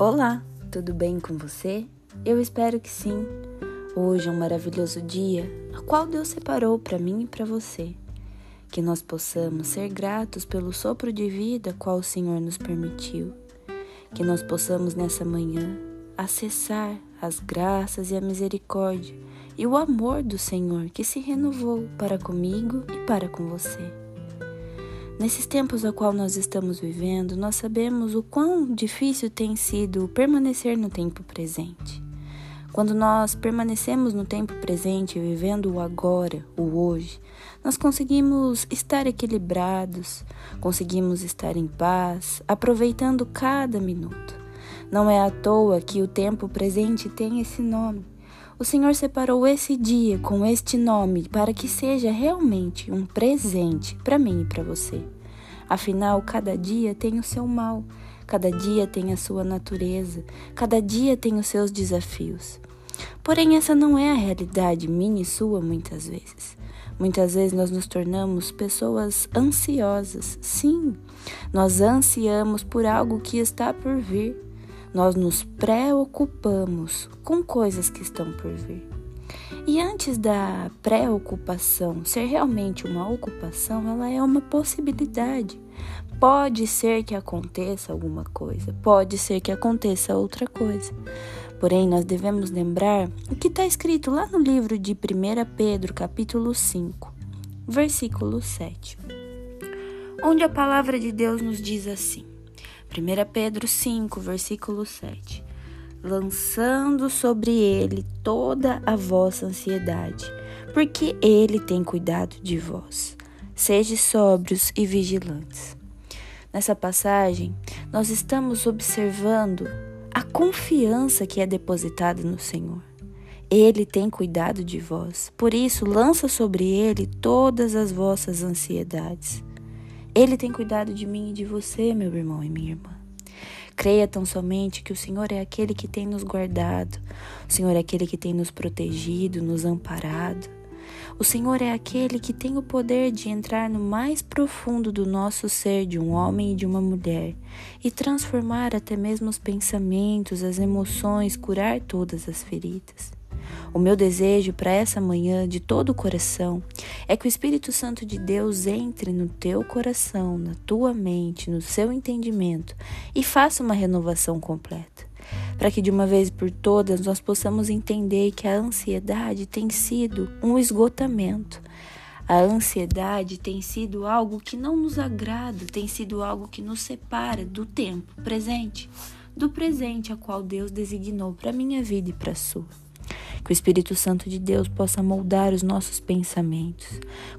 Olá, tudo bem com você? Eu espero que sim. Hoje é um maravilhoso dia, a qual Deus separou para mim e para você. Que nós possamos ser gratos pelo sopro de vida qual o Senhor nos permitiu. Que nós possamos nessa manhã acessar as graças e a misericórdia e o amor do Senhor que se renovou para comigo e para com você. Nesses tempos a qual nós estamos vivendo, nós sabemos o quão difícil tem sido permanecer no tempo presente. Quando nós permanecemos no tempo presente, vivendo o agora, o hoje, nós conseguimos estar equilibrados, conseguimos estar em paz, aproveitando cada minuto. Não é à toa que o tempo presente tem esse nome. O Senhor separou esse dia com este nome para que seja realmente um presente para mim e para você. Afinal, cada dia tem o seu mal, cada dia tem a sua natureza, cada dia tem os seus desafios. Porém, essa não é a realidade minha e sua muitas vezes. Muitas vezes nós nos tornamos pessoas ansiosas. Sim, nós ansiamos por algo que está por vir nós nos preocupamos com coisas que estão por vir. E antes da preocupação ser realmente uma ocupação, ela é uma possibilidade. Pode ser que aconteça alguma coisa, pode ser que aconteça outra coisa. Porém, nós devemos lembrar o que está escrito lá no livro de 1 Pedro, capítulo 5, versículo 7, onde a palavra de Deus nos diz assim: 1 Pedro 5, versículo 7. Lançando sobre ele toda a vossa ansiedade, porque ele tem cuidado de vós. Sede sóbrios e vigilantes. Nessa passagem, nós estamos observando a confiança que é depositada no Senhor. Ele tem cuidado de vós, por isso lança sobre ele todas as vossas ansiedades. Ele tem cuidado de mim e de você, meu irmão e minha irmã. Creia tão somente que o Senhor é aquele que tem nos guardado, o Senhor é aquele que tem nos protegido, nos amparado. O Senhor é aquele que tem o poder de entrar no mais profundo do nosso ser, de um homem e de uma mulher, e transformar até mesmo os pensamentos, as emoções, curar todas as feridas. O meu desejo para essa manhã de todo o coração é que o Espírito Santo de Deus entre no teu coração, na tua mente, no seu entendimento e faça uma renovação completa. Para que de uma vez por todas nós possamos entender que a ansiedade tem sido um esgotamento. A ansiedade tem sido algo que não nos agrada, tem sido algo que nos separa do tempo presente, do presente a qual Deus designou para minha vida e para a sua. Que o Espírito Santo de Deus possa moldar os nossos pensamentos.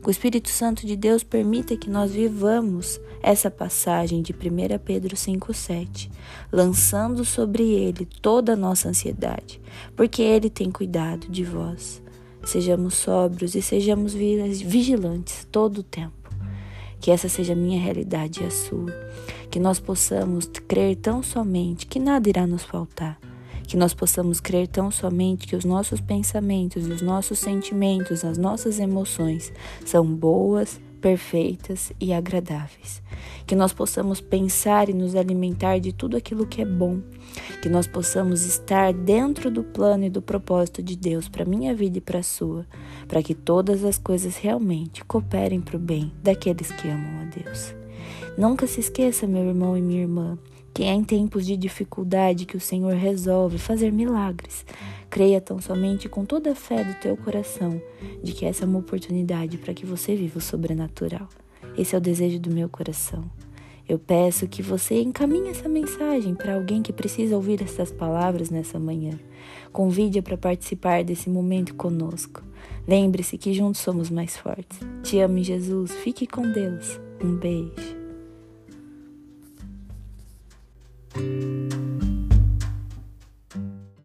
Que o Espírito Santo de Deus permita que nós vivamos essa passagem de 1 Pedro 5,7, lançando sobre ele toda a nossa ansiedade, porque ele tem cuidado de vós. Sejamos sóbrios e sejamos vigilantes todo o tempo. Que essa seja a minha realidade e a sua. Que nós possamos crer tão somente que nada irá nos faltar que nós possamos crer tão somente que os nossos pensamentos e os nossos sentimentos, as nossas emoções são boas, perfeitas e agradáveis. Que nós possamos pensar e nos alimentar de tudo aquilo que é bom. Que nós possamos estar dentro do plano e do propósito de Deus para minha vida e para a sua, para que todas as coisas realmente cooperem para o bem daqueles que amam a Deus. Nunca se esqueça, meu irmão e minha irmã, que é em tempos de dificuldade que o Senhor resolve fazer milagres. Creia tão somente com toda a fé do teu coração de que essa é uma oportunidade para que você viva o sobrenatural. Esse é o desejo do meu coração. Eu peço que você encaminhe essa mensagem para alguém que precisa ouvir essas palavras nessa manhã. Convide-a para participar desse momento conosco. Lembre-se que juntos somos mais fortes. Te amo, Jesus. Fique com Deus. Um beijo. you